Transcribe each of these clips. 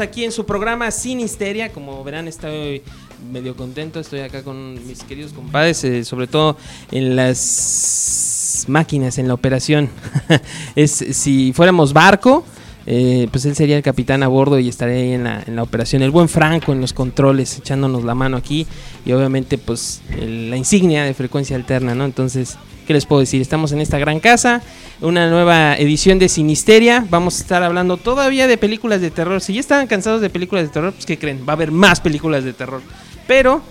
aquí en su programa Sin Histeria. Como verán, estoy medio contento. Estoy acá con mis queridos compadres, eh, sobre todo en las máquinas, en la operación. es si fuéramos barco. Eh, pues él sería el capitán a bordo y estaría ahí en la, en la, operación. El buen Franco en los controles, echándonos la mano aquí. Y obviamente, pues la insignia de frecuencia alterna, ¿no? Entonces, ¿qué les puedo decir? Estamos en esta gran casa, una nueva edición de Sinisteria. Vamos a estar hablando todavía de películas de terror. Si ya estaban cansados de películas de terror, pues ¿qué creen? Va a haber más películas de terror. Pero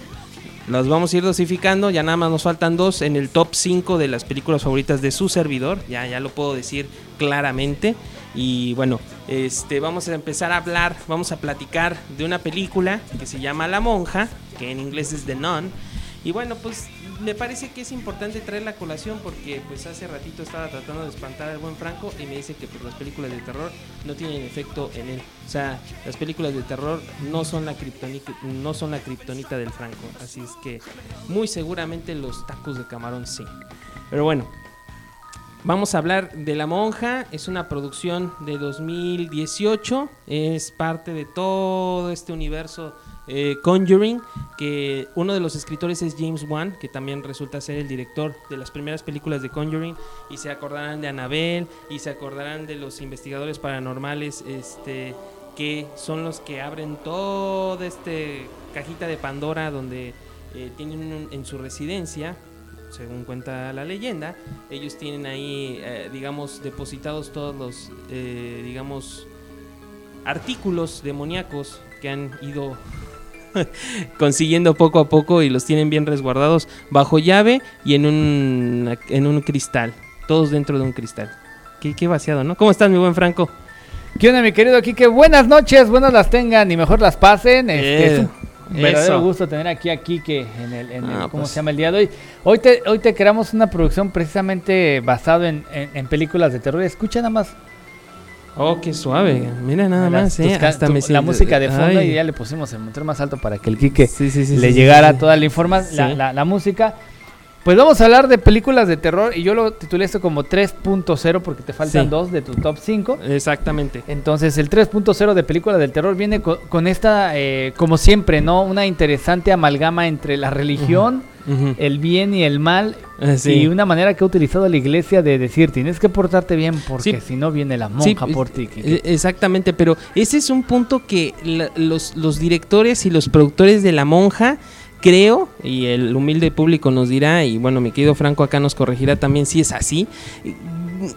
las vamos a ir dosificando, ya nada más nos faltan dos en el top 5 de las películas favoritas de su servidor, ya, ya lo puedo decir claramente. Y bueno, este, vamos a empezar a hablar, vamos a platicar de una película que se llama La Monja, que en inglés es The Nun. Y bueno, pues me parece que es importante traer la colación porque pues hace ratito estaba tratando de espantar al buen Franco y me dice que pues las películas de terror no tienen efecto en él. O sea, las películas de terror no son la kriptonita, no son la kriptonita del Franco, así es que muy seguramente los tacos de camarón sí. Pero bueno, Vamos a hablar de La Monja, es una producción de 2018, es parte de todo este universo eh, Conjuring, que uno de los escritores es James Wan, que también resulta ser el director de las primeras películas de Conjuring, y se acordarán de Annabelle, y se acordarán de los investigadores paranormales, este, que son los que abren toda esta cajita de Pandora donde eh, tienen en su residencia según cuenta la leyenda, ellos tienen ahí, eh, digamos, depositados todos los, eh, digamos, artículos demoníacos que han ido consiguiendo poco a poco y los tienen bien resguardados bajo llave y en un, en un cristal, todos dentro de un cristal. Qué, qué vaciado, ¿no? ¿Cómo estás, mi buen Franco? ¿Qué onda, mi querido Kike? Buenas noches, buenas las tengan y mejor las pasen. Este, verdadero gusto tener aquí a Kike en el, en ah, ¿cómo pues. se llama el día de hoy? Hoy te, hoy te creamos una producción precisamente basado en, en, películas de terror. Escucha nada más. Oh, qué suave. Mira nada más, eh. Hasta la música de fondo y ya le pusimos el motor más alto para que el Kike le llegara toda la información, la, la, música. Pues vamos a hablar de películas de terror y yo lo titulé esto como 3.0 porque te faltan dos de tu top 5. Exactamente. Entonces el 3.0 de películas del terror viene con, esta, eh, como siempre, ¿no? Una interesante amalgama entre la religión, el bien y el mal eh, y una manera que ha utilizado la iglesia de decir tienes que portarte bien porque si no viene la monja por ti. Eh, exactamente, pero ese es un punto que los, los directores y los productores de la monja creo, y el humilde público nos dirá, y bueno, mi querido Franco acá nos corregirá también si es así,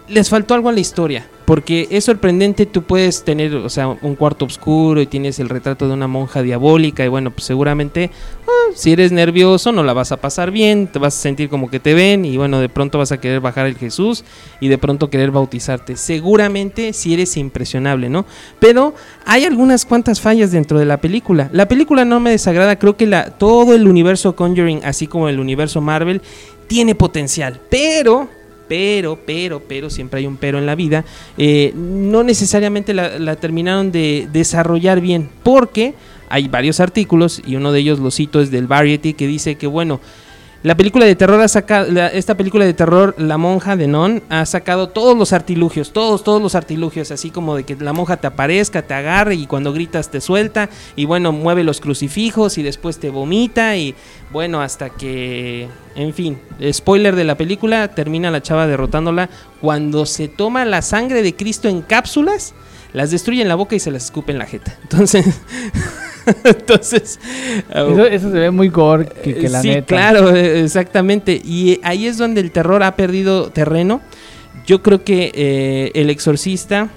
les faltó algo a la historia. Porque es sorprendente, tú puedes tener, o sea, un cuarto oscuro y tienes el retrato de una monja diabólica y bueno, pues seguramente ah, si eres nervioso no la vas a pasar bien, te vas a sentir como que te ven y bueno, de pronto vas a querer bajar el Jesús y de pronto querer bautizarte. Seguramente si eres impresionable, ¿no? Pero hay algunas cuantas fallas dentro de la película. La película no me desagrada, creo que la, todo el universo Conjuring, así como el universo Marvel, tiene potencial, pero pero, pero, pero, siempre hay un pero en la vida, eh, no necesariamente la, terminaron de desarrollar bien, porque hay varios artículos, y uno de ellos lo cito es del Variety, que dice que, bueno, la película de terror ha sacado, esta película de terror, La monja de Non, ha sacado todos los artilugios, todos, todos los artilugios, así como de que la monja te aparezca, te agarre y cuando gritas te suelta y bueno, mueve los crucifijos y después te vomita y bueno, hasta que, en fin, spoiler de la película, termina la chava derrotándola cuando se toma la sangre de Cristo en cápsulas, las destruye en la boca y se las escupe en la jeta. Entonces... Entonces. Eso, se ve muy gore que, la sí, claro, exactamente. Y ahí es donde el terror ha perdido terreno. Yo creo que eh, El Exorcista,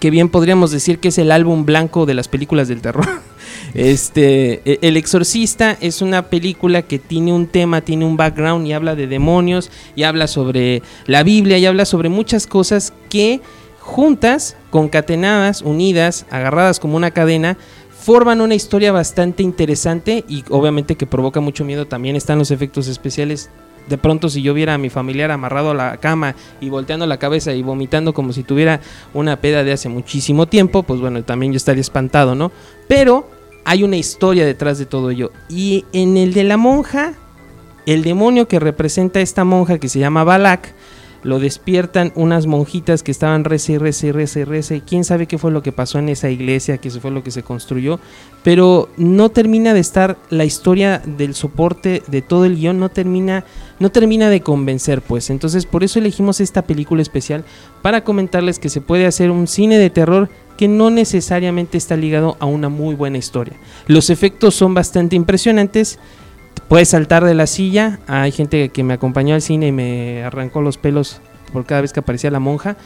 que bien podríamos decir que es el álbum blanco de las películas del terror. Este, e, El Exorcista es una película que tiene un tema, tiene un background y habla de demonios, y habla sobre la Biblia, y habla sobre muchas cosas que juntas, concatenadas, unidas, agarradas como una cadena, forman una historia bastante interesante y obviamente que provoca mucho miedo. También están los efectos especiales. De pronto si yo viera a mi familiar amarrado a la cama y volteando la cabeza y vomitando como si tuviera una peda de hace muchísimo tiempo, pues bueno, también yo estaría espantado, ¿no? Pero hay una historia detrás de todo ello. Y en el de la monja, el demonio que representa a esta monja que se llama Balak, lo despiertan unas monjitas que estaban rece, rece, rece, rece. Quién sabe qué fue lo que pasó en esa iglesia, qué fue lo que se construyó. Pero no termina de estar la historia del soporte de todo el guion, no termina, no termina de convencer, pues. Entonces, por eso elegimos esta película especial para comentarles que se puede hacer un cine de terror que no necesariamente está ligado a una muy buena historia. Los efectos son bastante impresionantes puedes saltar de la silla. Hay gente que me acompañó al cine y me arrancó los pelos por cada vez que aparecía la monja.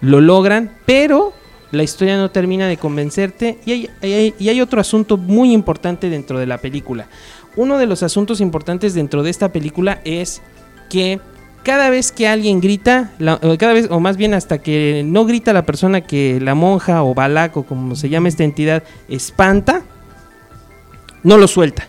Lo logran, pero la historia no termina de convencerte. Y hay, otro asunto muy importante dentro de la película. Uno de los asuntos importantes dentro de esta película es que cada vez que alguien grita, cada vez, o más bien hasta que no grita la persona que la monja o balaco, como se llama esta entidad, espanta, no lo suelta.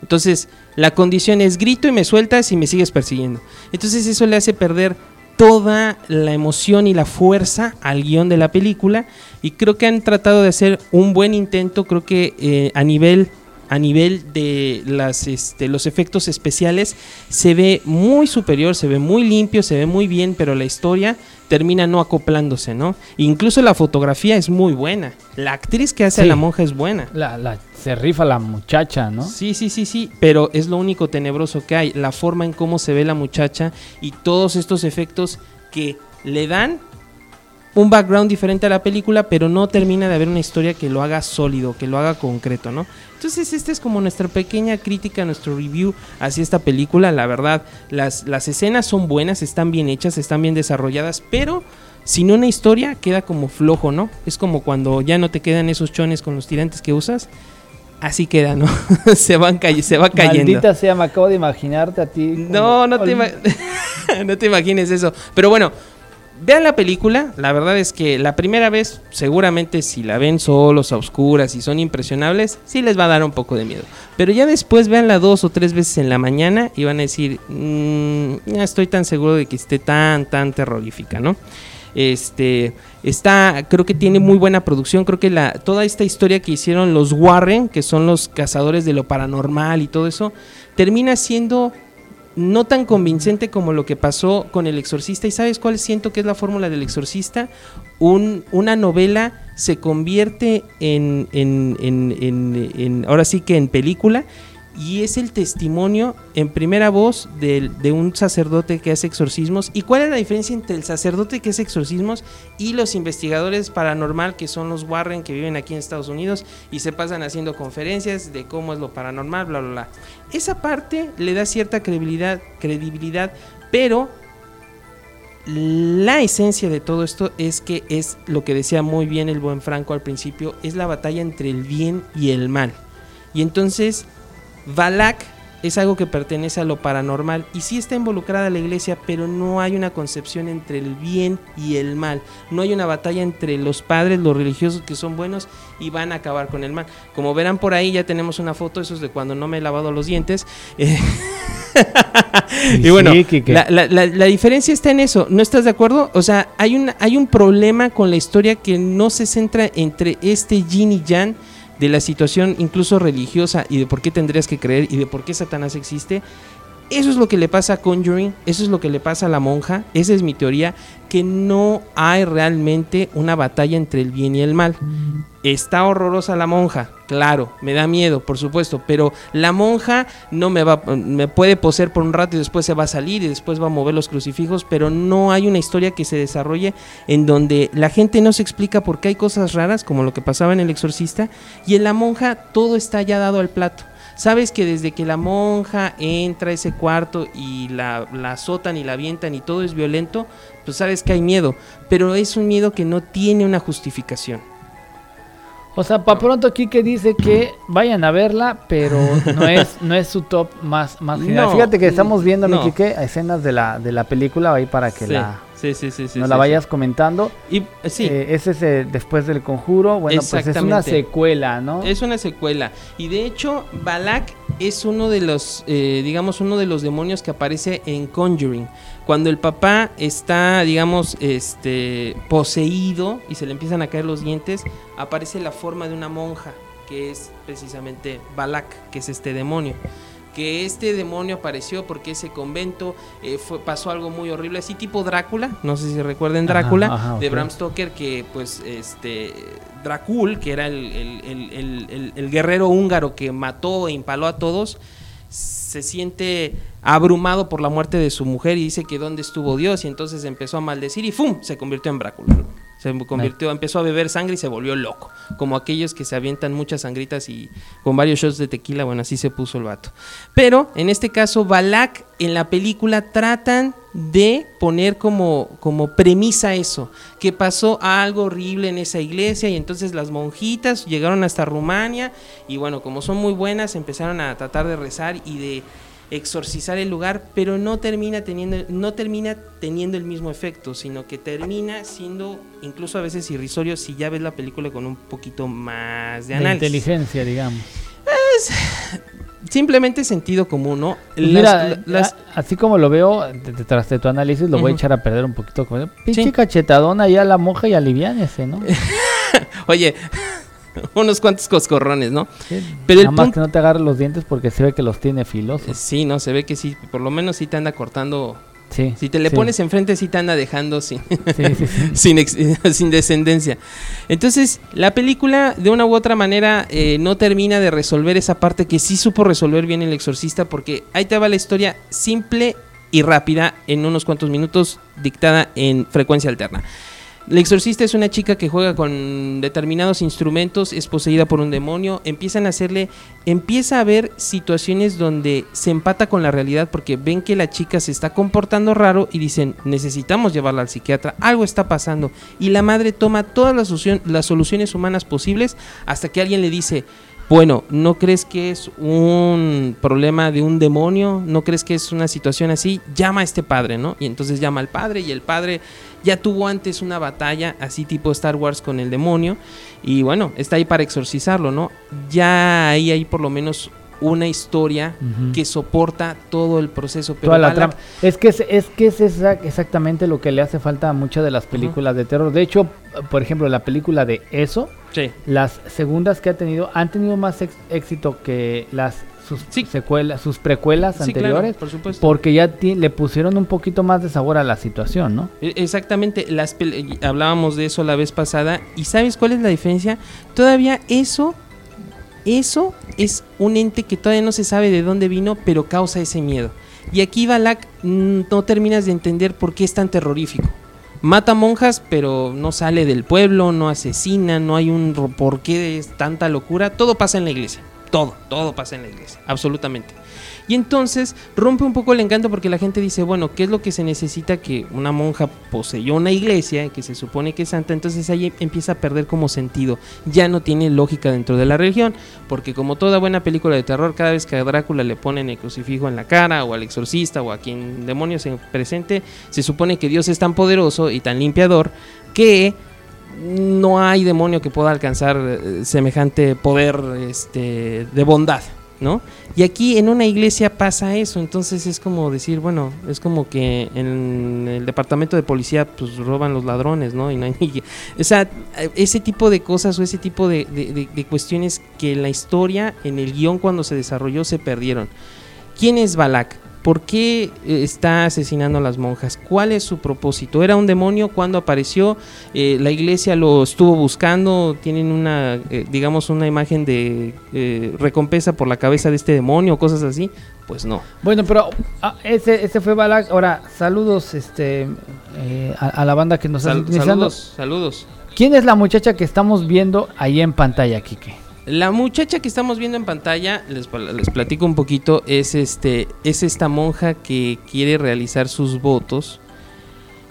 Entonces, la condición es grito y me sueltas y me sigues persiguiendo. Entonces eso le hace perder toda la emoción y la fuerza al guion de la película y creo que han tratado de hacer un buen intento, creo que eh, a nivel a nivel de este, los efectos especiales se ve muy superior, se ve muy limpio, se ve muy bien, pero la historia termina no acoplándose, ¿no? Incluso la fotografía es muy buena. La actriz que hace a la monja es buena. La, se rifa la muchacha, ¿no? Sí, sí, sí, sí, pero es lo único tenebroso que hay, la forma en cómo se ve la muchacha y todos estos efectos que le dan un background diferente a la película, pero no termina de haber una historia que lo haga sólido, que lo haga concreto, ¿no? Entonces, esta es como nuestra pequeña crítica, nuestro review hacia esta película. La verdad, las, las escenas son buenas, están bien hechas, están bien desarrolladas, pero sin una historia queda como flojo, ¿no? Es como cuando ya no te quedan esos chones con los tirantes que usas. Así queda, ¿no? se, van se va cayendo. Maldita sea, me acabo de imaginarte a ti. No, no te, no te imagines eso. Pero bueno, Vean la película, la verdad es que la primera vez, seguramente si la ven solos, a oscuras y son impresionables, sí les va a dar un poco de miedo. Pero ya después veanla dos o tres veces en la mañana y van a decir, mmm, ya estoy tan seguro de que esté tan, tan terrorífica, ¿no? Este está, creo que tiene muy buena producción. Creo que la, toda esta historia que hicieron los Warren, que son los cazadores de lo paranormal y todo eso, termina siendo no tan convincente como lo que pasó con El Exorcista. ¿Y sabes cuál siento que es la fórmula del Exorcista? Un, una novela se convierte en, en, en, en, ahora sí que en película y es el testimonio en primera voz de, de, un sacerdote que hace exorcismos. ¿Y cuál es la diferencia entre el sacerdote que hace exorcismos y los investigadores paranormal que son los Warren que viven aquí en Estados Unidos y se pasan haciendo conferencias de cómo es lo paranormal, bla, bla, bla? Esa parte le da cierta credibilidad, credibilidad pero la esencia de todo esto es que es lo que decía muy bien el buen Franco al principio, es la batalla entre el bien y el mal. Y entonces Balak es algo que pertenece a lo paranormal y sí está involucrada la iglesia, pero no hay una concepción entre el bien y el mal. No hay una batalla entre los padres, los religiosos que son buenos y van a acabar con el mal. Como verán por ahí ya tenemos una foto, eso es de cuando no me he lavado los dientes. y bueno, la, diferencia está en eso. ¿No estás de acuerdo? O sea, hay un, hay un problema con la historia que no se centra entre este Jin y Jan de la situación incluso religiosa y de por qué tendrías que creer y de por qué Satanás existe. Eso es lo que le pasa a Conjuring, eso es lo que le pasa a la monja, esa es mi teoría, que no hay realmente una batalla entre el bien y el mal. Está horrorosa la monja, claro, me da miedo, por supuesto, pero la monja no me va me puede poseer por un rato y después se va a salir y después va a mover los crucifijos, pero no hay una historia que se desarrolle en donde la gente no se explica por qué hay cosas raras como lo que pasaba en El exorcista y en la monja todo está ya dado al plato. Sabes que desde que la monja entra a ese cuarto y la, la azotan y la avientan y todo es violento, pues sabes que hay miedo, pero es un miedo que no tiene una justificación. O sea, para pronto Kike dice que vayan a verla, pero no es no es su top más más general. Fíjate que estamos viendo, mi Kike, escenas de la de la película ahí para que la Sí, sí, sí, sí. Nos la vayas comentando. Y eh, sí. Eh, ese es eh, después del conjuro. Bueno, pues es una secuela, ¿no? Es una secuela. Y de hecho, Balak es uno de los, digamos, uno de los demonios que aparece en Conjuring. Cuando el papá está, digamos, este, poseído y se le empiezan a caer los dientes, aparece la forma de una monja, que es precisamente Balak, que es este demonio. Que este demonio apareció porque ese convento eh, fue, pasó algo muy horrible, así tipo Drácula, no sé si recuerden Drácula, de Bram Stoker, que pues este Dracul, que era el, el, guerrero húngaro que mató e impaló a todos, se siente abrumado por la muerte de su mujer y dice que dónde estuvo Dios y entonces empezó a maldecir y ¡fum! se convirtió en Drácula. Se convirtió, empezó a beber sangre y se volvió loco. Como aquellos que se avientan muchas sangritas y con varios shots de tequila, bueno, así se puso el vato. Pero en este caso, Balak en la película tratan de poner como, como premisa eso, que pasó algo horrible en esa iglesia y entonces las monjitas llegaron hasta Rumania y bueno, como son muy buenas, empezaron a tratar de rezar y de exorcizar el lugar, pero no termina teniendo, no termina teniendo el mismo efecto, sino que termina siendo incluso a veces irrisorio si ya ves la película con un poquito más de análisis. De inteligencia, digamos. Es simplemente sentido común, ¿no? Pues mira, así como lo veo, detrás de tu análisis, lo voy a echar a perder un poquito. Pinche cachetadona ya la monja y aliviánese, ¿no? Oye, unos cuantos coscorrones, ¿no? Pero nada más que no te agarre los dientes porque se ve que los tiene filosos. Sí, no, se ve que sí, por lo menos sí te anda cortando. Sí, si te le pones enfrente, sí te anda dejando sin, sin, sin, descendencia. Entonces, la película, de una u otra manera, eh, no termina de resolver esa parte que sí supo resolver bien el exorcista, porque ahí te va la historia simple y rápida en unos cuantos minutos, dictada en frecuencia alterna. El exorcista es una chica que juega con determinados instrumentos, es poseída por un demonio, empiezan a hacerle, empieza a ver situaciones donde se empata con la realidad porque ven que la chica se está comportando raro y dicen, necesitamos llevarla al psiquiatra, algo está pasando. Y la madre toma todas las soluciones humanas posibles hasta que alguien le dice, bueno, ¿no crees que es un problema de un demonio? ¿No crees que es una situación así? Llama a este padre, ¿no? Y entonces llama al padre y el padre ya tuvo antes una batalla así tipo Star Wars con el demonio y bueno, está ahí para exorcizarlo, ¿no? Ya ahí hay por lo menos una historia que soporta todo el proceso. Pero la trama. Es que es, es que es exactamente lo que le hace falta a muchas de las películas de terror. De hecho, por ejemplo, la película de Eso, las segundas que ha tenido han tenido más éxito que las sus secuelas, sus precuelas anteriores, por supuesto. porque ya le pusieron un poquito más de sabor a la situación, ¿no? E, exactamente, las hablábamos de eso la vez pasada y ¿sabes cuál es la diferencia? Todavía eso eso es un ente que todavía no se sabe de dónde vino, pero causa ese miedo. Y aquí Balak mm, no terminas de entender por qué es tan terrorífico. Mata monjas, pero no sale del pueblo, no asesina, no hay un por qué es tanta locura. Todo pasa en la iglesia. Todo, todo pasa en la iglesia, absolutamente. Y entonces rompe un poco el encanto porque la gente dice, bueno, ¿qué es lo que se necesita que una monja poseyó una iglesia que se supone que es santa? Entonces ahí empieza a perder como sentido. Ya no tiene lógica dentro de la religión, porque como toda buena película de terror, cada vez que a Drácula le ponen el crucifijo en la cara, o al exorcista, o a quien demonio se presente, se supone que Dios es tan poderoso y tan limpiador que no hay demonio que pueda alcanzar eh, semejante poder este, de bondad. ¿No? Y aquí en una iglesia pasa eso, entonces es como decir, bueno, es como que en el departamento de policía pues roban los ladrones, ¿no? Y no hay o sea, ese tipo de cosas o ese tipo de, de cuestiones que en la historia, en el guion cuando se desarrolló se perdieron. ¿Quién es Balak? ¿Por qué eh, está asesinando a las monjas? ¿Cuál es su propósito? ¿Era un demonio cuando apareció? Eh, ¿La iglesia lo estuvo buscando? ¿Tienen una, eh, digamos, una imagen de recompensa por la cabeza de este demonio o cosas así? Pues no. Bueno, pero ah, ese, ese fue Balak. Ahora, saludos este, a, la banda que nos está utilizando. Saludos, saludos. ¿Quién es la muchacha que estamos viendo ahí en pantalla, Kike? La muchacha que estamos viendo en pantalla, les, platico un poquito, es, este, es esta monja que quiere realizar sus votos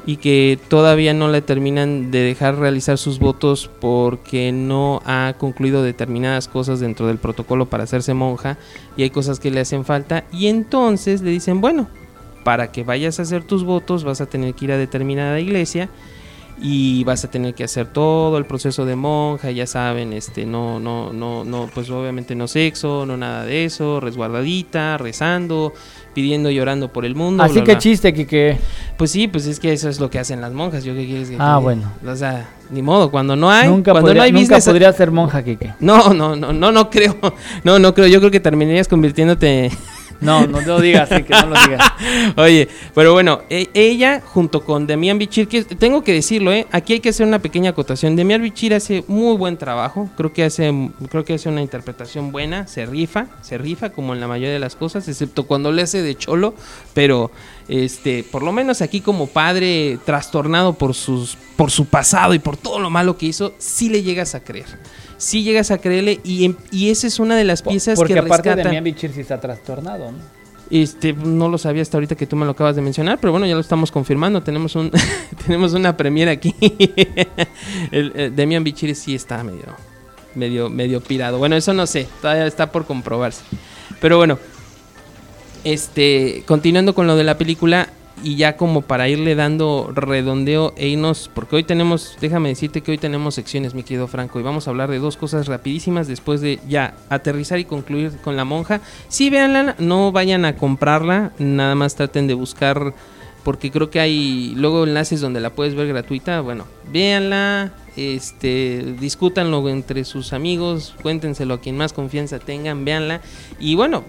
y que todavía no le terminan de dejar realizar sus votos porque no ha concluido determinadas cosas dentro del protocolo para hacerse monja y hay cosas que le hacen falta. Y entonces le dicen, bueno, para que vayas a hacer tus votos vas a tener que ir a determinada iglesia y vas a tener que hacer todo el proceso de monja, ya saben, este, no, no, no, no, pues obviamente no sexo, no nada de eso, resguardadita, rezando, pidiendo, llorando por el mundo. Así que chiste, que Pues sí, pues es que eso es lo que hacen las monjas, yo qué quieres que Ah, bueno. O sea, ni modo, cuando no hay, nunca cuando podría, no hay nunca podría ser monja, Kike. No, no, no, no, no creo, no, no creo, yo creo que terminarías convirtiéndote No, no lo digas, que no lo digas. Oye, pero bueno, e, ella junto con Demian Bichir, que tengo que decirlo, ¿eh? aquí hay que hacer una pequeña acotación. Demian Bichir hace muy buen trabajo, creo que hace, creo que hace una interpretación buena, se rifa, se rifa como en la mayoría de las cosas, excepto cuando le hace de cholo, pero este, por lo menos aquí como padre trastornado por sus, por su pasado y por todo lo malo que hizo, sí le llegas a creer sí llegas a creerle y, y esa es una de las piezas Porque que aparte de Demian Bichir sí está trastornado, ¿no? Este, no lo sabía hasta ahorita que tú me lo acabas de mencionar, pero bueno, ya lo estamos confirmando. Tenemos un tenemos una premiera aquí. el, Demian Bichir sí está medio, medio, medio pirado. Bueno, eso no sé, todavía está por comprobarse. Pero bueno, este, continuando con lo de la película, y ya como para irle dando redondeo e irnos, porque hoy tenemos, déjame decirte que hoy tenemos secciones, mi querido Franco, y vamos a hablar de dos cosas rapidísimas después de ya aterrizar y concluir con la monja. Sí, véanla, no vayan a comprarla, nada más traten de buscar, porque creo que hay luego enlaces donde la puedes ver gratuita, bueno, véanla, este, discútanlo entre sus amigos, cuéntenselo a quien más confianza tengan, véanla, y bueno,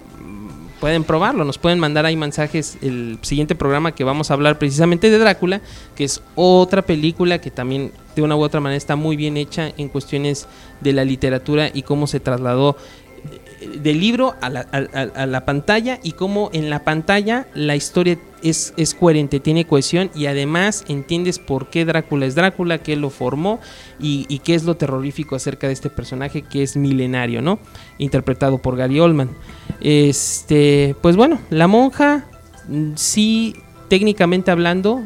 pueden probarlo, nos pueden mandar ahí mensajes el siguiente programa que vamos a hablar precisamente de Drácula, que es otra película que también de una u otra manera está muy bien hecha en cuestiones de la literatura y cómo se trasladó del libro a la, a, la, pantalla y cómo en la pantalla la historia es, coherente, tiene cohesión y además entiendes por qué Drácula es Drácula, qué lo formó y, qué es lo terrorífico acerca de este personaje que es milenario, ¿no? Interpretado por Gary Oldman. Este, pues bueno, la monja sí técnicamente hablando,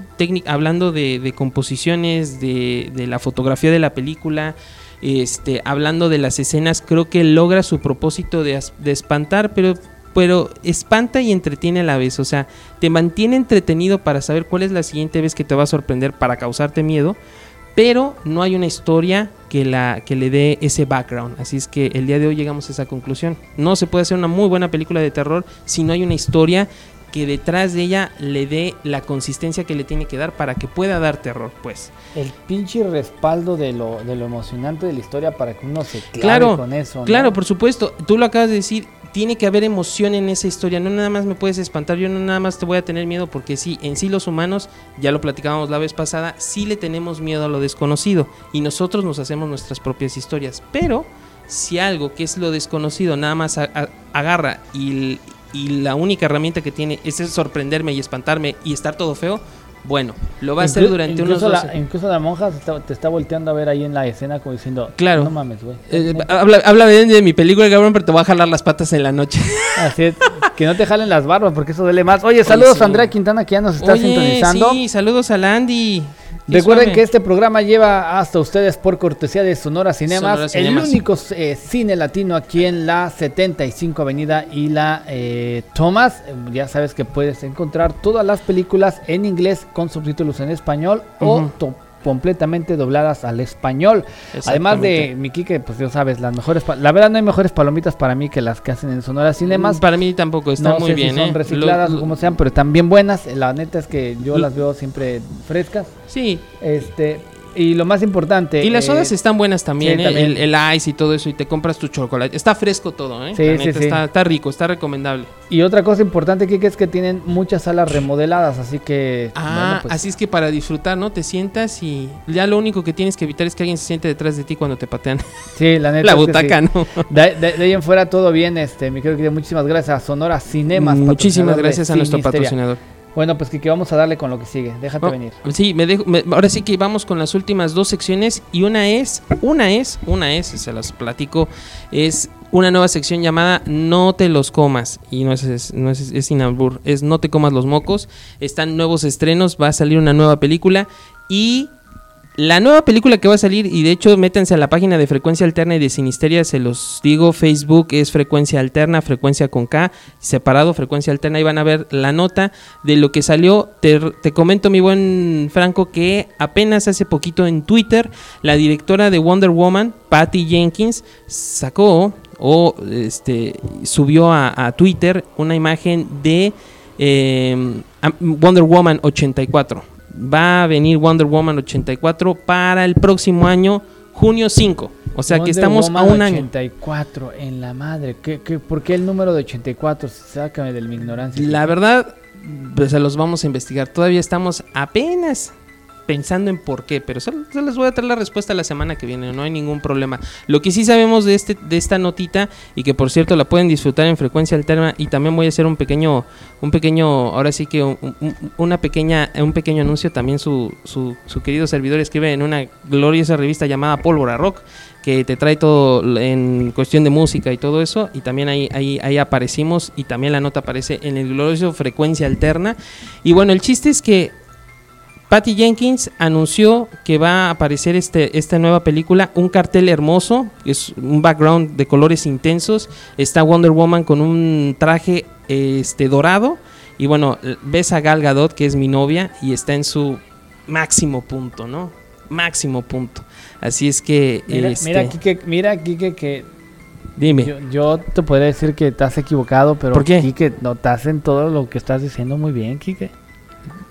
hablando de, composiciones, de la fotografía de la película, este, hablando de las escenas, creo que logra su propósito de, espantar, pero, pero espanta y entretiene a la vez. O sea, te mantiene entretenido para saber cuál es la siguiente vez que te va a sorprender para causarte miedo. Pero no hay una historia que, la, que le dé ese background. Así es que el día de hoy llegamos a esa conclusión. No se puede hacer una muy buena película de terror si no hay una historia que detrás de ella le dé la consistencia que le tiene que dar para que pueda dar terror, pues. El pinche respaldo de lo, de lo emocionante de la historia para que uno se clave con eso. Claro, por supuesto. Tú lo acabas de decir, tiene que haber emoción en esa historia. No nada más me puedes espantar, yo no nada más te voy a tener miedo porque sí, en sí los humanos, ya lo platicábamos la vez pasada, sí le tenemos miedo a lo desconocido y nosotros nos hacemos nuestras propias historias. Pero si algo que es lo desconocido nada más agarra y, y la única herramienta que tiene es sorprenderme y espantarme y estar todo feo, bueno, lo va a hacer durante unos la, Incluso la monja te está, volteando a ver ahí en la escena como diciendo, claro, no mames, güey. Eh, habla, habla bien de mi película, cabrón, pero te va a jalar las patas en la noche. Así es, que no te jalen las barbas porque eso duele más. Oye, saludos a Andrea Quintana que ya nos está Oye, sintonizando. Sí, saludos a Landy. Recuerden que este programa lleva hasta ustedes por cortesía de Sonora Cinemas, el único eh, cine latino aquí en la 75 Avenida y la eh, Thomas. Ya sabes que puedes encontrar todas las películas en inglés con subtítulos en español o completamente dobladas al español. Además de mi que pues ya sabes, las mejores, la verdad no hay mejores palomitas para mí que las que hacen en Sonora Cinemas. Para mí tampoco, están muy bien. son ¿eh? recicladas o como sean, pero están bien buenas. La neta es que yo las veo siempre frescas. Sí. Este, y lo más importante. Y las sodas eh, están buenas también, ¿eh? El, ice y todo eso, y te compras tu chocolate. Está fresco todo, ¿eh? Sí, sí, sí. Está, rico, está recomendable. Y otra cosa importante, que es que tienen muchas salas remodeladas, así que. Ah, pues así es que para disfrutar, ¿no? Te sientas y ya lo único que tienes que evitar es que alguien se siente detrás de ti cuando te patean. Sí, la neta. la butaca, ¿no? De, ahí en fuera todo bien, este, mi querido, muchísimas gracias a Sonora Cinemas. Muchísimas gracias a nuestro patrocinador. Bueno, pues que vamos a darle con lo que sigue. Déjate venir. Sí, me dejo, ahora sí que vamos con las últimas dos secciones y una es, una es, una es, se las platico, es una nueva sección llamada No te los comas y no es, no es, es sin albur, es No te comas los mocos. Están nuevos estrenos, va a salir una nueva película y la nueva película que va a salir, y de hecho métanse a la página de Frecuencia Alterna y de Sinisteria, se los digo, Facebook es Frecuencia Alterna, Frecuencia con K, separado, Frecuencia Alterna, y van a ver la nota de lo que salió. Te, comento, mi buen Franco, que apenas hace poquito en Twitter, la directora de Wonder Woman, Patty Jenkins, sacó o este, subió a, Twitter una imagen de eh, Wonder Woman 84 va a venir Wonder Woman 84 para el próximo año, junio 5. O sea que estamos a un año. 84 en la madre. ¿Qué, qué, por qué el número de 84? Sácame de mi ignorancia. La verdad, pues se los vamos a investigar. Todavía estamos apenas pensando en por qué, pero se, les voy a traer la respuesta la semana que viene, no hay ningún problema. Lo que sí sabemos de este de esta notita y que por cierto la pueden disfrutar en frecuencia alterna y también voy a hacer un pequeño un pequeño ahora sí que una pequeña un pequeño anuncio también su, su, su querido servidor escribe en una gloriosa revista llamada Pólvora Rock que te trae todo en cuestión de música y todo eso, y también ahí, ahí, ahí aparecimos, y también la nota aparece en el glorioso Frecuencia Alterna. Y bueno, el chiste es que Patty Jenkins anunció que va a aparecer este, esta nueva película, un cartel hermoso, es un background de colores intensos, está Wonder Woman con un traje este, dorado, y bueno, ves a Gal Gadot, que es mi novia, y está en su máximo punto, ¿no? Máximo punto. Así es que. Mira, este... mira Kike, mira, que. Dime. Yo, te podría decir que estás equivocado, pero. ¿Por qué? Kike, notas en todo lo que estás diciendo muy bien, Kike.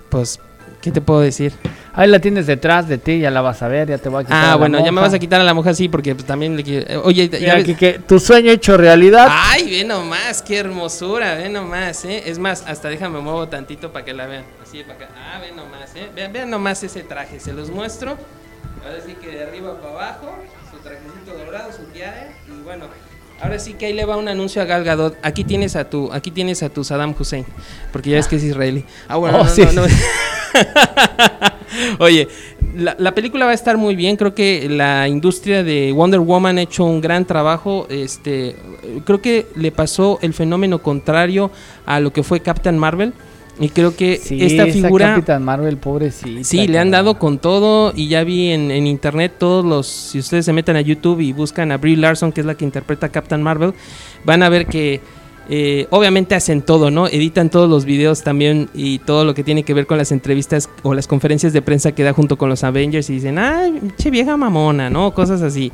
Pues, ¿qué te puedo decir? Ahí la tienes detrás de ti, ya la vas a ver, ya te voy a quitar. Ah, bueno, ya me vas a quitar a la mujer, sí, porque pues, también le Oye, Mira, ya Kike, tu sueño hecho realidad. Ay, ve nomás, qué hermosura, ve nomás, ¿eh? Es más, hasta déjame muevo tantito para que la vean. Así, para acá. Ah, ve nomás, ¿eh? Vean, vean nomás ese traje, se los muestro. Ahora sí que de arriba para abajo, su trajecito dorado, su tiara y bueno, ahora sí que ahí le va un anuncio a Gal Gadot. Aquí tienes a tu, aquí tienes a tu Saddam Hussein, porque ya ves que es israelí. Ah, bueno, oh, no, no, Oye, la, la, película va a estar muy bien. Creo que la industria de Wonder Woman ha hecho un gran trabajo. Este, creo que le pasó el fenómeno contrario a lo que fue Captain Marvel y creo que esta figura. Capitán Marvel, pobrecita. Sí, le han dado con todo. Y ya vi en, internet todos los. Si ustedes se meten a YouTube y buscan a Brie Larson, que es la que interpreta a Captain Marvel, van a ver que. Eh, obviamente hacen todo, ¿no? Editan todos los videos también y todo lo que tiene que ver con las entrevistas o las conferencias de prensa que da junto con los Avengers y dicen, ay, che vieja mamona, ¿no? Cosas así.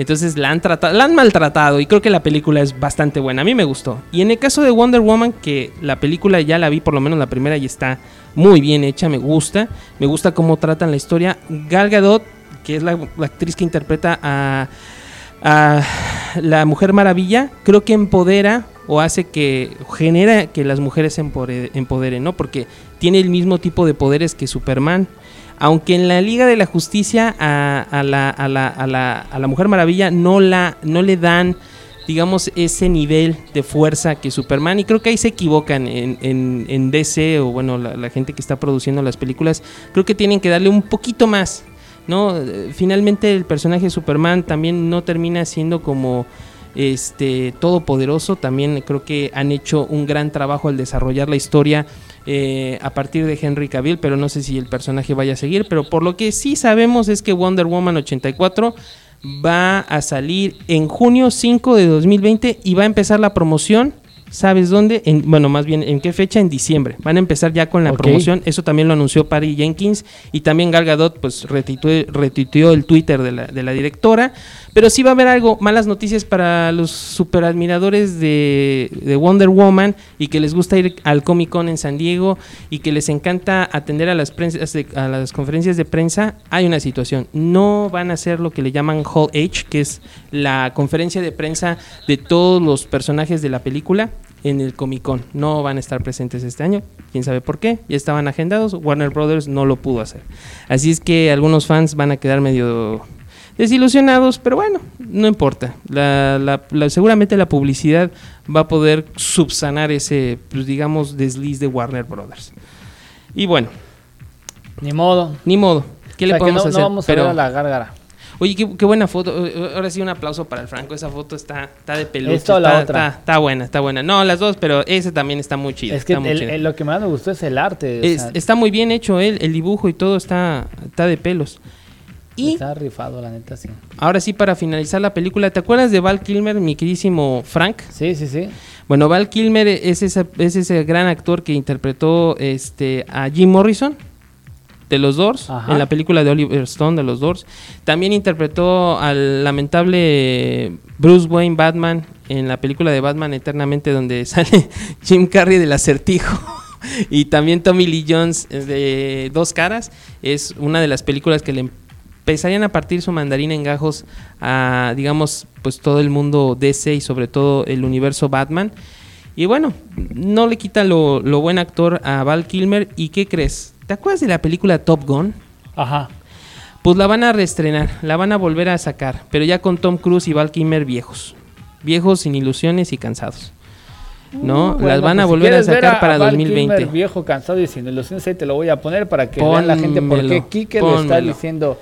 Entonces la han tratado, la han maltratado y creo que la película es bastante buena. A mí me gustó. Y en el caso de Wonder Woman, que la película ya la vi, por lo menos la primera y está muy bien hecha, me gusta. Me gusta cómo tratan la historia. Gal Gadot, que es la, actriz que interpreta a, a la Mujer Maravilla, creo que empodera o hace que genera que las mujeres se empoderen, ¿no? Porque tiene el mismo tipo de poderes que Superman aunque en la Liga de la Justicia a, la, a, la, a, la, a la, Mujer Maravilla no, la, no le dan, digamos, ese nivel de fuerza que Superman, y creo que ahí se equivocan en, en, DC o bueno, la, gente que está produciendo las películas, creo que tienen que darle un poquito más, ¿no? Finalmente el personaje de Superman también no termina siendo como este todopoderoso, también creo que han hecho un gran trabajo al desarrollar la historia eh, a partir de Henry Cavill, pero no sé si el personaje vaya a seguir. Pero por lo que sí sabemos es que Wonder Woman 84 va a salir en junio 5 de 2020 y va a empezar la promoción ¿Sabes dónde? En, bueno, más bien, ¿en qué fecha? En diciembre. Van a empezar ya con la promoción. Eso también lo anunció Patty Jenkins. Y también Gal Gadot, pues, retuiteó, el Twitter de la, de la, directora. Pero sí va a haber algo, malas noticias para los super admiradores de, de Wonder Woman y que les gusta ir al Comic Con en San Diego y que les encanta atender a las, a las conferencias de prensa. Hay una situación. No van a hacer lo que le llaman Hall H, que es la conferencia de prensa de todos los personajes de la película en el Comic Con. No van a estar presentes este año, quién sabe por qué, ya estaban agendados, Warner Brothers no lo pudo hacer. Así es que algunos fans van a quedar medio desilusionados, pero bueno, no importa. La, seguramente la publicidad va a poder subsanar ese, pues, digamos, desliz de Warner Brothers. Y bueno. Ni modo. Ni modo. ¿Qué le podemos hacer? No vamos a ver a la gárgara. Oye, qué, buena foto. Eh, eh, ahora sí, un aplauso para el Franco. Esa foto está, está de peluche. Está, la otra. Está, buena, está buena. No, las dos, pero ese también está muy chido. Es que lo que más me gustó es el arte. está muy bien hecho él, el dibujo y todo está, está de pelos. Y está rifado, la neta, sí. Ahora sí, para finalizar la película, ¿te acuerdas de Val Kilmer, mi queridísimo Frank? Sí, sí, sí. Bueno, Val Kilmer es ese, es ese gran actor que interpretó este, a Jim Morrison de los Doors, en la película de Oliver Stone de los Doors. También interpretó al lamentable Bruce Wayne Batman en la película de Batman Eternamente, donde sale Jim Carrey del acertijo. y también Tommy Lee Jones de Dos Caras. Es una de las películas que le empezarían a partir su mandarina en gajos a, digamos, pues todo el mundo DC y sobre todo el universo Batman. Y bueno, no le quita lo, lo buen actor a Val Kilmer. ¿Y qué crees? ¿Te acuerdas de la película Top Gun? Ajá. Pues la van a reestrenar, la van a volver a sacar, pero ya con Tom Cruise y Val Kilmer viejos. Viejos, sin ilusiones y cansados. ¿No? Uh, Las van a pues si volver a sacar para Val 2020. Kilmer viejo, cansado y sin ilusiones, ahí te lo voy a poner para que vean la gente por qué Kike lo está diciendo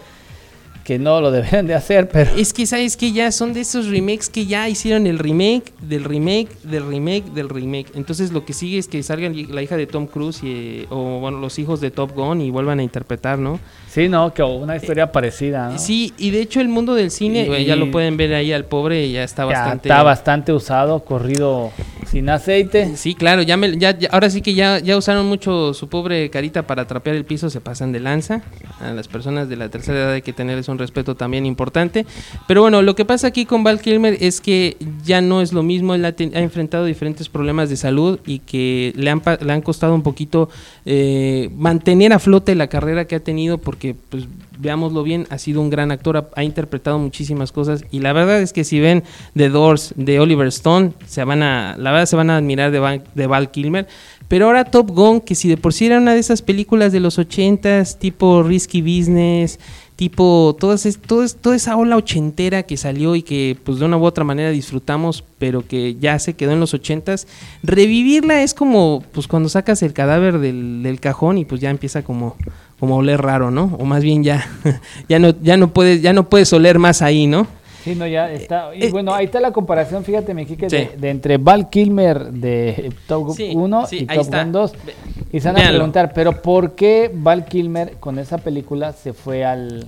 que no lo deberían de hacer, pero Es que sabes que ya son de esos remakes que ya hicieron el remake del remake del remake del remake. Entonces lo que sigue es que salga la hija de Tom Cruise y, eh, o bueno, los hijos de Top Gun y vuelvan a interpretar, ¿no? Sí, no, que una historia parecida, ¿no? Sí, y de hecho el mundo del cine, Y- eh, ya lo pueden ver ahí al pobre, ya está Ya bastante está bastante usado, corrido sin aceite. Sí, claro, ya, me- ya, ya- ahora sí que ya, ya usaron mucho su pobre carita para trapear el piso, se pasan de lanza. A las personas de la tercera edad hay que tenerles un respeto también importante. Pero bueno, lo que pasa aquí con Val Kilmer es que ya no es lo mismo, él ha, ten- ha enfrentado diferentes problemas de salud y que le han, le han costado un poquito eh, mantener a flote la carrera que ha tenido porque, pues, veámoslo bien, ha sido un gran actor, ha, interpretado muchísimas cosas y la verdad es que si ven The Doors de Oliver Stone, se van a, la verdad se van a admirar de Val, Kilmer. Pero ahora Top Gun, que si de por sí era una de esas películas de los ochentas, tipo Risky Business, tipo todas es, todo es- toda esa ola ochentera que salió y que pues de una u otra manera disfrutamos, pero que ya se quedó en los ochentas, revivirla es como pues cuando sacas el cadáver del, del cajón y pues ya empieza como como oler raro, ¿no? O más bien ya ya no ya no puedes ya no puedes oler más ahí, ¿no? Sí, no, ya está. Y Eh, bueno, ahí está la comparación, fíjate, me Quique, de, Sí. de entre Val Kilmer de Top Sí, 1 sí, y Top está. Gun 2. Ve- Y se van a preguntar, ¿pero por qué Val Kilmer con esa película se fue al,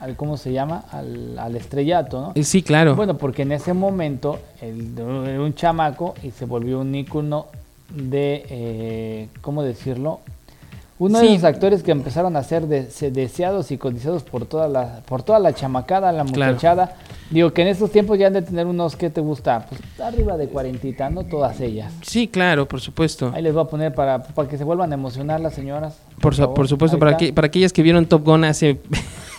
al ¿cómo se llama? Al, al estrellato, ¿no? Eh, Sí, claro. Bueno, porque en ese momento él era un chamaco y se volvió un ícono de, eh, ¿cómo decirlo? Uno de los actores que empezaron a ser de- se- deseados y codiciados por toda la, por toda la chamacada, la Claro. muchachada. Digo que en estos tiempos ya han de tener unos que te gusta, pues arriba de cuarentita, no todas ellas. Sí, claro, por supuesto. Ahí les voy a poner para, para que se vuelvan a emocionar las señoras. Por, su- favor. por supuesto, para, que, para aquellas que vieron Top Gun hace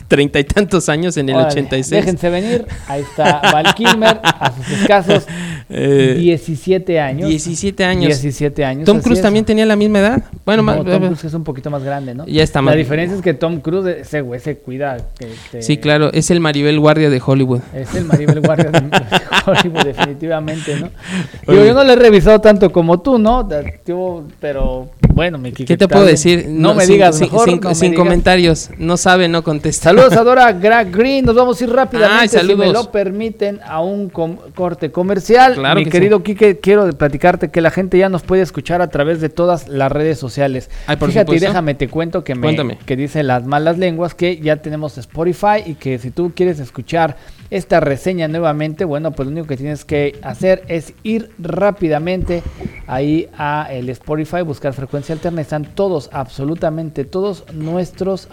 treinta y tantos años, en el Órale, 86. Déjense venir. Ahí está Val Kilmer a sus escasos Eh, 17 años. 17 años. 17 años. Tom Cruise es. también tenía la misma edad. Bueno, No, más, Tom Cruise es un poquito más grande, ¿no? Ya está La más- diferencia es que Tom Cruise, ese güey se cuida. que- que- Sí, claro, es el Maribel Guardia de Hollywood. Es el Maribel Guardia de Hollywood, definitivamente, ¿no? Digo, yo no lo he revisado tanto como tú, ¿no? Yo- pero bueno, mi Kike, ¿Qué te puedo decir? No, me sin- digas sin, mejor. sin- no me sin digas. comentarios. No sabe, no contesta. Saludos a Dora Greg Green. Nos vamos a ir rápidamente, Ay, si me lo permiten, a un com- corte comercial. Claro Mi que querido Quique, quiero platicarte que la gente ya nos puede escuchar a través de todas las redes sociales. Ay, por Fíjate, y déjame te cuento que me Cuéntame. que dice las malas lenguas que ya tenemos Spotify y que si tú quieres escuchar esta reseña nuevamente, bueno, pues lo único que tienes que hacer es ir rápidamente ahí a el Spotify, buscar frecuencia alterna, están todos, absolutamente todos nuestros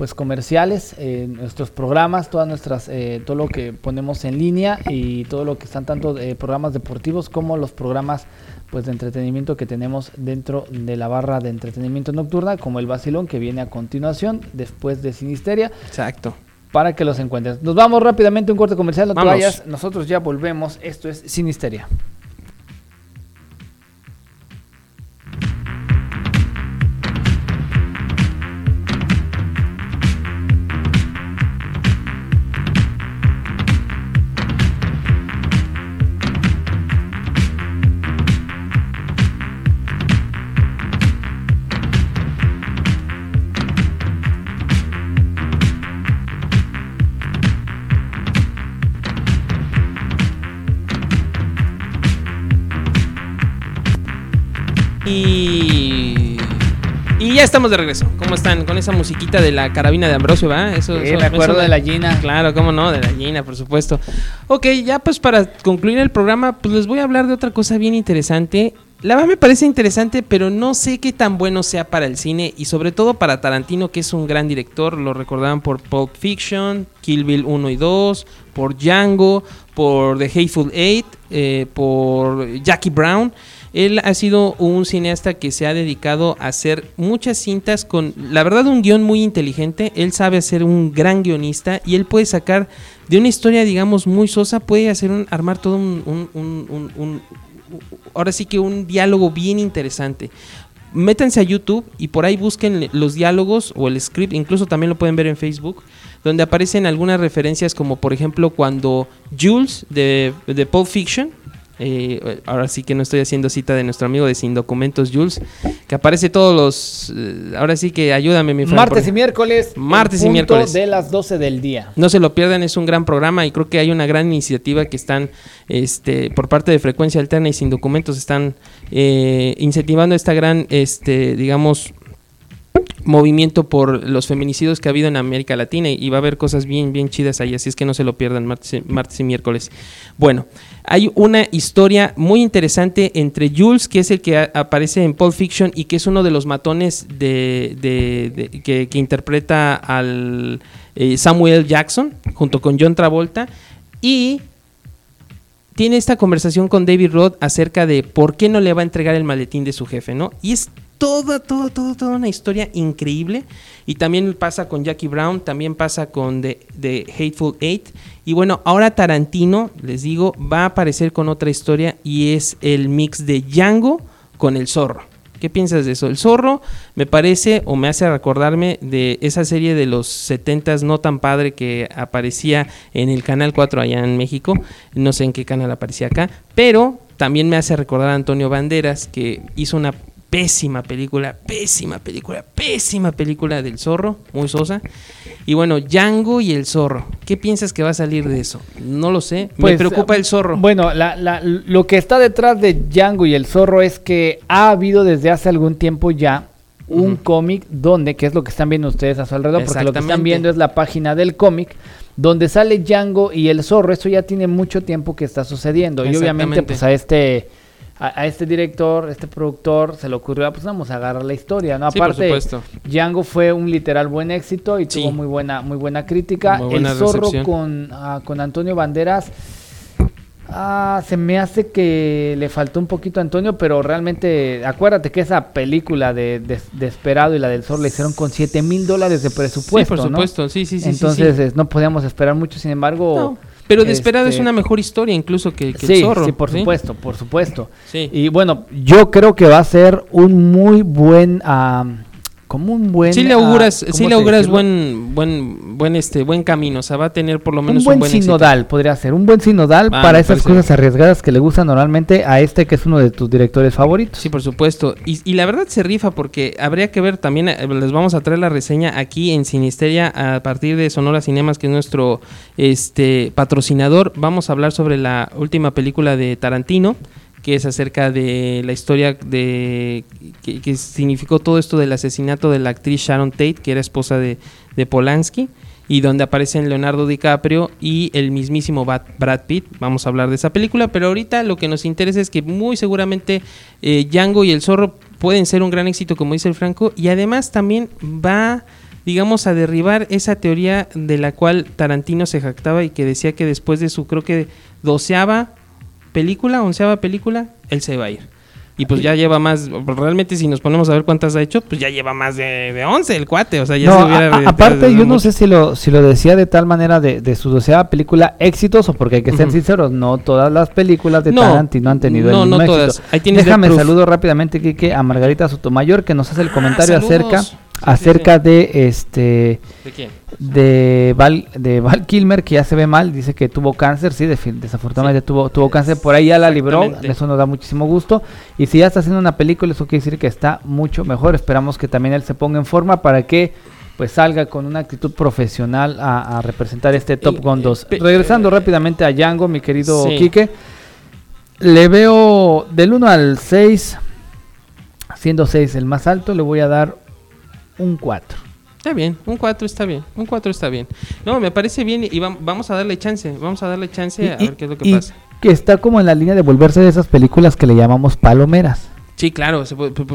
pues comerciales, eh, nuestros programas, todas nuestras, eh, todo lo que ponemos en línea y todo lo que están tanto eh, programas deportivos como los programas pues de entretenimiento que tenemos dentro de la barra de entretenimiento nocturna, como el vacilón que viene a continuación después de Sinisteria, Exacto. para que los encuentres. Nos vamos rápidamente a un corte comercial, no te vayas, nosotros ya volvemos, esto es Sinisteria. Estamos de regreso. ¿Cómo están? Con esa musiquita de la carabina de Ambrosio, ¿va? Eso, Sí, eso- me acuerdo eso- de la Gina. Claro, cómo no, de la Gina, por supuesto. Ok, ya pues para concluir el programa, pues les voy a hablar de otra cosa bien interesante. La verdad me parece interesante, pero no sé qué tan bueno sea para el cine y sobre todo para Tarantino, que es un gran director. Lo recordaban por Pulp Fiction, Kill Bill 1 y 2, por Django, por The Hateful Eight, eh, por Jackie Brown. Él ha sido un cineasta que se ha dedicado a hacer muchas cintas con, la verdad, un guion muy inteligente. Él sabe ser un gran guionista y él puede sacar de una historia, digamos, muy sosa, puede hacer un, armar todo un, un ahora sí que un diálogo bien interesante métanse a YouTube y por ahí busquen los diálogos o el script, incluso también lo pueden ver en Facebook, donde aparecen algunas referencias como por ejemplo cuando Jules de, de Pulp Fiction eh, ahora sí que no estoy haciendo cita de nuestro amigo de Sin Documentos, Jules, que aparece todos los... Eh, ahora sí que ayúdame, mi Martes y miércoles. Martes y miércoles. De las 12 del día. No se lo pierdan, es un gran programa y creo que hay una gran iniciativa que están, este, por parte de Frecuencia Alterna y Sin Documentos, están eh, incentivando esta gran, este, digamos, movimiento por los feminicidios que ha habido en América Latina y va a haber cosas bien, bien chidas ahí, así es que no se lo pierdan martes, y miércoles. Bueno, hay una historia muy interesante entre Jules, que es el que aparece en Pulp Fiction y que es uno de los matones de, que, interpreta al eh, Samuel Jackson, junto con John Travolta, y tiene esta conversación con David Roth acerca de por qué no le va a entregar el maletín de su jefe, ¿no? Y es toda, toda, toda, toda una historia increíble. Y también pasa con Jackie Brown, también pasa con The, The, Hateful Eight. Y bueno, ahora Tarantino, les digo, va a aparecer con otra historia y es el mix de Django con el zorro. ¿Qué piensas de eso? El zorro me parece o me hace recordarme de esa serie de los 70 no tan padre que aparecía en el Canal 4 allá en México. No sé en qué canal aparecía acá, pero también me hace recordar a Antonio Banderas que hizo una pésima película, pésima película, pésima película del zorro, muy sosa. Y bueno, Django y el zorro. ¿Qué piensas que va a salir de eso? No lo sé. Me pues, preocupa el zorro. Bueno, lo que está detrás de Django y el zorro es que ha habido desde hace algún tiempo ya un cómic donde, que es lo que están viendo ustedes a su alrededor, porque lo que están viendo es la página del cómic donde sale Django y el zorro. Esto ya tiene mucho tiempo que está sucediendo. Y obviamente, pues a este a, este director, este productor, se le ocurrió, ah, pues vamos a agarrar la historia, ¿no? Aparte, Django fue un literal buen éxito y tuvo muy buena, muy buena crítica. El zorro con, ah, con Antonio Banderas. Ah, se me hace que le faltó un poquito a Antonio, pero realmente, acuérdate que esa película de, Desperado y la del Zorro le hicieron con 7 mil dólares de presupuesto. Sí, por supuesto, sí, sí, sí. Entonces no podíamos esperar mucho, sin embargo. Pero Desperado es este, una mejor historia incluso que, que el Zorro. Sí, por supuesto, por supuesto. Y bueno, yo creo que va a ser un muy buen como un buen sí le auguras sí le auguras buen buen buen este buen camino o sea va a tener por lo menos un buen, sinodal podría ser un buen sinodal ah, para esas cosas arriesgadas que le gustan normalmente a este que es uno de tus directores favoritos. Sí por supuesto. Y, y la verdad se rifa porque habría que ver también eh, les vamos a traer la reseña aquí en Sinisteria a partir de Sonora Cinemas que es nuestro este patrocinador. Vamos a hablar sobre la última película de Tarantino que es acerca de la historia de que, significó todo esto del asesinato de la actriz Sharon Tate, que era esposa de, Polanski, y donde aparecen Leonardo DiCaprio y el mismísimo Brad Pitt. Vamos a hablar de esa película, pero ahorita lo que nos interesa es que muy seguramente eh, Django y el zorro pueden ser un gran éxito, como dice el Franco, y además también va digamos, a derribar esa teoría de la cual Tarantino se jactaba y que decía que después de su, creo que, doceava película, onceava película, él se va a ir. Y pues ya lleva más, realmente si nos ponemos a ver cuántas ha hecho, pues ya lleva más de, de 11 el cuate, o sea, ya se hubiera... aparte, yo no sé si lo, si lo decía de tal manera de, de su doceava película exitoso, porque hay que ser sinceros, no todas las películas de Tarantino han tenido no, el no todas. Déjame saludo rápidamente, Kike, a Margarita Sotomayor, que nos hace el ah, comentario acerca de este ¿De, Val, de Val Kilmer que ya se ve mal, dice que tuvo cáncer, sí, desafortunadamente tuvo tuvo cáncer, por ahí ya la libró, eso nos da muchísimo gusto y si ya está haciendo una película eso quiere decir que está mucho mejor, esperamos que también él se ponga en forma para que pues salga con una actitud profesional a, representar este Top Gun 2. Regresando rápidamente a Django, mi querido Quique, le veo del 1 al 6, siendo 6 el más alto, le voy a dar un 4. Está bien, un 4 está bien, un 4 está bien. No, me parece bien y vamos a darle chance, vamos a darle chance a ver qué es lo que pasa. Que está como en la línea de volverse de esas películas que le llamamos palomeras. Sí, claro,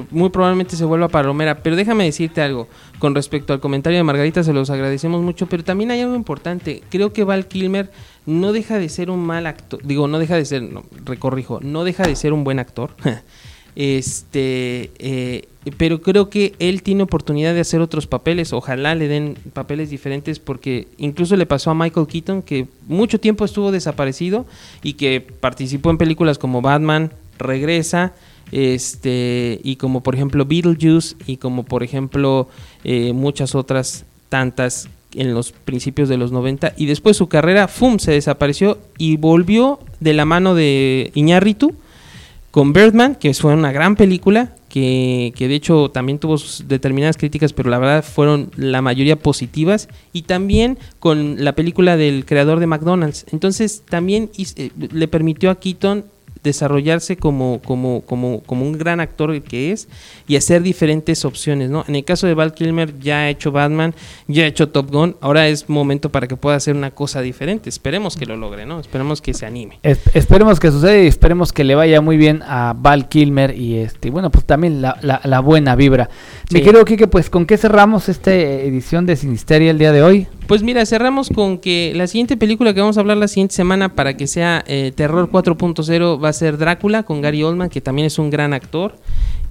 muy probablemente se vuelva palomera, pero déjame decirte algo con respecto al comentario de Margarita, se los agradecemos mucho, pero también hay algo importante, creo que Val Kilmer no deja de ser un mal actor, digo, no deja de ser, no, recorrijo, no deja de ser un buen actor, este, eh, pero creo que él tiene oportunidad de hacer otros papeles, ojalá le den papeles diferentes, porque incluso le pasó a Michael Keaton, que mucho tiempo estuvo desaparecido y que participó en películas como Batman, regresa, este y como por ejemplo Beetlejuice y como por ejemplo eh, muchas otras tantas en los principios de los 90 y después su carrera ¡fum! se desapareció y volvió de la mano de Iñárritu con Birdman, que fue una gran película, que, que, de hecho también tuvo sus determinadas críticas, pero la verdad fueron la mayoría positivas, y también con la película del creador de McDonald's. Entonces también eh, le permitió a Keaton desarrollarse como, como, como, como un gran actor que es y hacer diferentes opciones, ¿no? En el caso de Val Kilmer ya ha hecho Batman, ya ha hecho Top Gun, ahora es momento para que pueda hacer una cosa diferente. Esperemos que lo logre, ¿no? Esperemos que se anime. esperemos que suceda y esperemos que le vaya muy bien a Val Kilmer y este, bueno, pues también la, la, buena vibra. Me quiero, Kike, pues con qué cerramos esta edición de Sinisteria el día de hoy. Pues mira, cerramos con que la siguiente película que vamos a hablar la siguiente semana para que sea eh, Terror 4.0 va a ser Drácula con Gary Oldman, que también es un gran actor.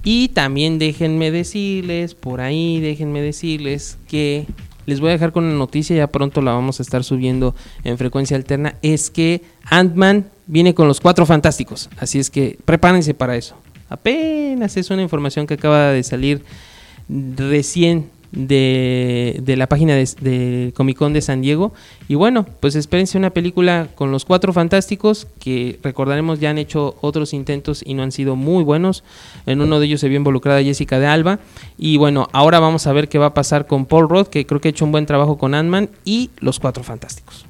Y también déjenme decirles, por ahí déjenme decirles que les voy a dejar con una noticia, ya pronto la vamos a estar subiendo en frecuencia alterna, es que Ant-Man viene con los cuatro fantásticos, así es que prepárense para eso. Apenas es una información que acaba de salir recién de, la página de, de, Comic Con de San Diego. Y bueno, pues espérense una película con los cuatro fantásticos que recordaremos ya han hecho otros intentos y no han sido muy buenos. En uno de ellos se vio involucrada Jessica de Alba. Y bueno, ahora vamos a ver qué va a pasar con Paul Roth, que creo que ha hecho un buen trabajo con Ant-Man y los cuatro fantásticos.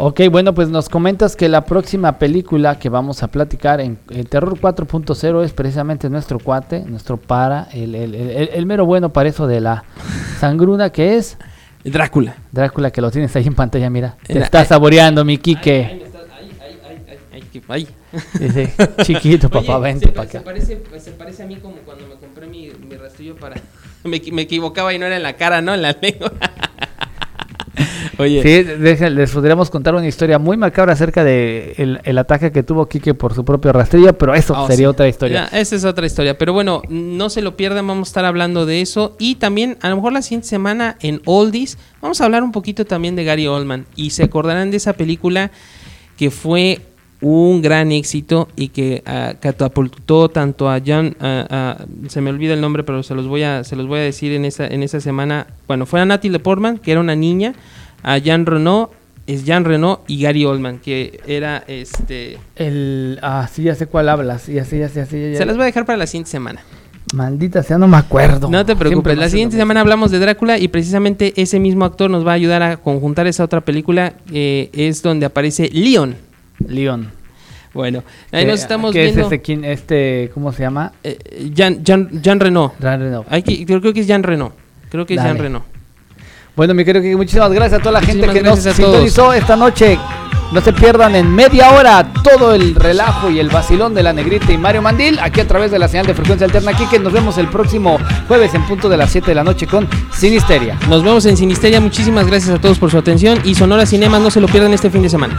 Ok, bueno, pues nos comentas que la próxima película que vamos a platicar en, el Terror 4.0 es precisamente nuestro cuate, nuestro para, el, el, el, mero bueno para eso de la sangruna que es... Drácula. Drácula, que lo tienes ahí en pantalla, mira. Te está saboreando, mi Quique. Ay, Dice, chiquito, papá, vente para acá. Se parece, se parece a mí como cuando me compré mi, mi rastrillo para... me, me equivocaba y no era en la cara, ¿no? En la lengua. Oye. Sí, les podríamos contar una historia muy macabra acerca de el, ataque que tuvo Quique por su propio rastrillo, pero eso oh, sería otra historia. esa es otra historia. Pero bueno, no se lo pierdan, vamos a estar hablando de eso. Y también, a lo mejor la siguiente semana en Oldies, vamos a hablar un poquito también de Gary Oldman. Y se acordarán de esa película que fue un gran éxito y que uh, catapultó tanto a John, se me olvida el nombre, pero se los voy a, se los voy a decir en esa, en esa semana. Bueno, fue a Natalie Portman, que era una niña, a Jean Renault, es Jean Renault y Gary Oldman, que era este... El... Ah, sí, ya sé cuál hablas. Ya sé, ya sé, Se las voy a dejar para la siguiente semana. Maldita sea, no me acuerdo. No te preocupes, la siguiente semana hablamos de Drácula y precisamente ese mismo actor nos va a ayudar a conjuntar esa otra película, eh, es donde aparece Leon. Leon. Bueno, ahí nos estamos ¿qué viendo. es este, este, cómo se llama? Eh, Jean, Jean, Jean, Renault. Jean Renault. que, creo que es Jean Renault. Creo que es Jean Renault. Bueno, mi querido que muchísimas gracias a toda la gente que nos sintonizó esta noche. No se pierdan en media hora todo el relajo y el vacilón de la Negrita y Mario Mandil aquí a través de la señal de frecuencia alterna aquí que nos vemos el próximo jueves en punto de las 7 de la noche con Sinisteria. Nos vemos en Sinisteria. Muchísimas gracias a todos por su atención y Sonora Cinemas no se lo pierdan este fin de semana.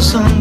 Sonrisa,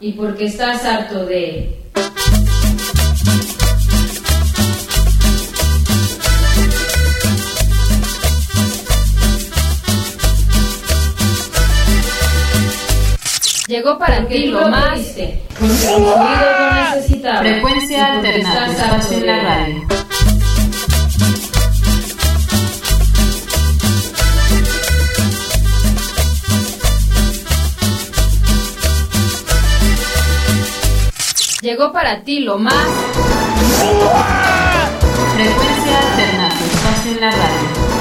y porque estás harto de... Llegó para ti lo más, porque necesitaban. Frecuencia alternativa en la radio. Para ti lo más. Frecuencia alternativa, en la radio.